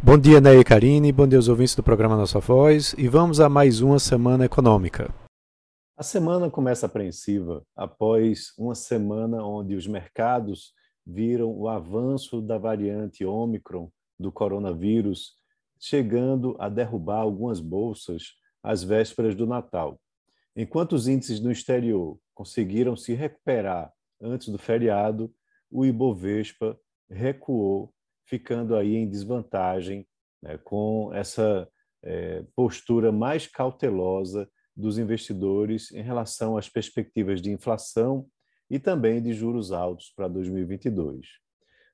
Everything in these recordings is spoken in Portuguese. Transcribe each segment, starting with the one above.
Bom dia, Ney e Karine, bom dia aos ouvintes do programa Nossa Voz e vamos a mais uma semana econômica. A semana começa apreensiva após uma semana onde os mercados viram o avanço da variante Ômicron do coronavírus, chegando a derrubar algumas bolsas às vésperas do Natal. Enquanto os índices no exterior conseguiram se recuperar antes do feriado, o Ibovespa recuou, ficando aí em desvantagem né, com essa é, postura mais cautelosa dos investidores em relação às perspectivas de inflação e também de juros altos para 2022.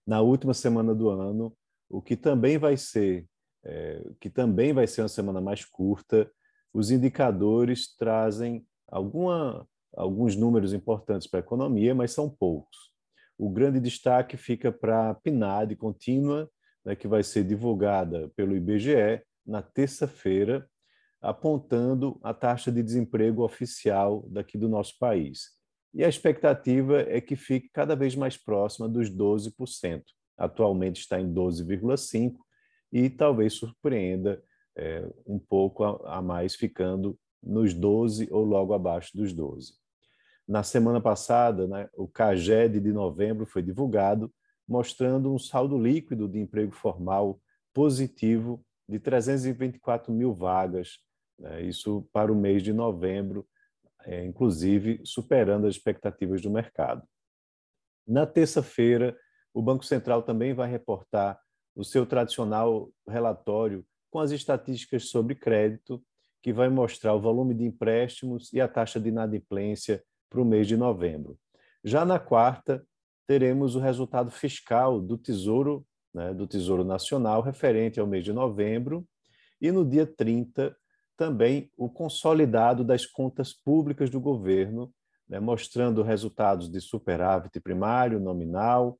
Na última semana do ano, o que também vai ser, é, que também vai ser uma semana mais curta, os indicadores trazem alguma, alguns números importantes para a economia, mas são poucos. O grande destaque fica para a PNAD contínua, né, que vai ser divulgada pelo IBGE na terça-feira, apontando a taxa de desemprego oficial daqui do nosso país. E a expectativa é que fique cada vez mais próxima dos 12%. Atualmente está em 12,5% e talvez surpreenda é, um pouco a, a mais, ficando nos 12 ou logo abaixo dos 12. Na semana passada, né, o CAGED de novembro foi divulgado, mostrando um saldo líquido de emprego formal positivo de 324 mil vagas, né, isso para o mês de novembro, é, inclusive superando as expectativas do mercado. Na terça-feira, o Banco Central também vai reportar o seu tradicional relatório com as estatísticas sobre crédito, que vai mostrar o volume de empréstimos e a taxa de inadimplência para o mês de novembro. Já na quarta, teremos o resultado fiscal do Tesouro, né, do Tesouro Nacional, referente ao mês de novembro, e no dia 30, também o consolidado das contas públicas do governo, né, mostrando resultados de superávit primário, nominal,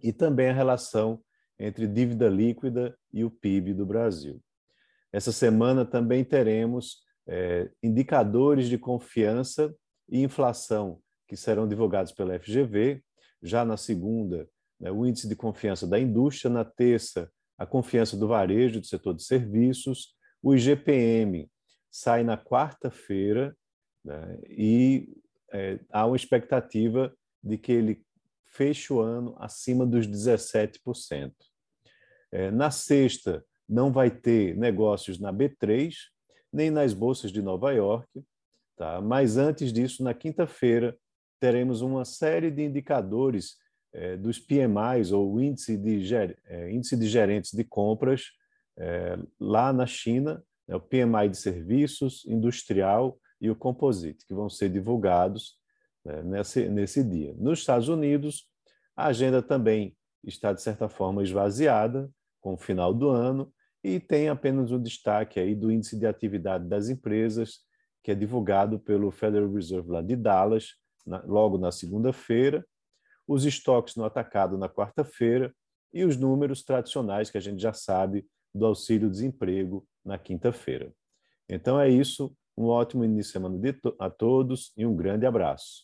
e também a relação entre dívida líquida e o PIB do Brasil. Essa semana também teremos é, indicadores de confiança e inflação que serão divulgados pela FGV. Já na segunda, né, o índice de confiança da indústria, na terça, a confiança do varejo do setor de serviços, o IGPM sai na quarta-feira né, e é, há uma expectativa de que ele feche o ano acima dos 17%. É, na sexta, não vai ter negócios na B3, nem nas bolsas de Nova York, tá? mas antes disso, na quinta-feira, teremos uma série de indicadores é, dos PMIs, ou índice de, é, índice de gerentes de compras, é, lá na China, né, o PMI de serviços, industrial e o composite, que vão ser divulgados né, nesse, nesse dia. Nos Estados Unidos, a agenda também está, de certa forma, esvaziada com o final do ano e tem apenas o destaque aí do índice de atividade das empresas, que é divulgado pelo Federal Reserve lá de Dallas, na, logo na segunda-feira, os estoques no atacado na quarta-feira e os números tradicionais que a gente já sabe do auxílio-desemprego na quinta-feira. Então é isso, um ótimo início de semana a todos e um grande abraço.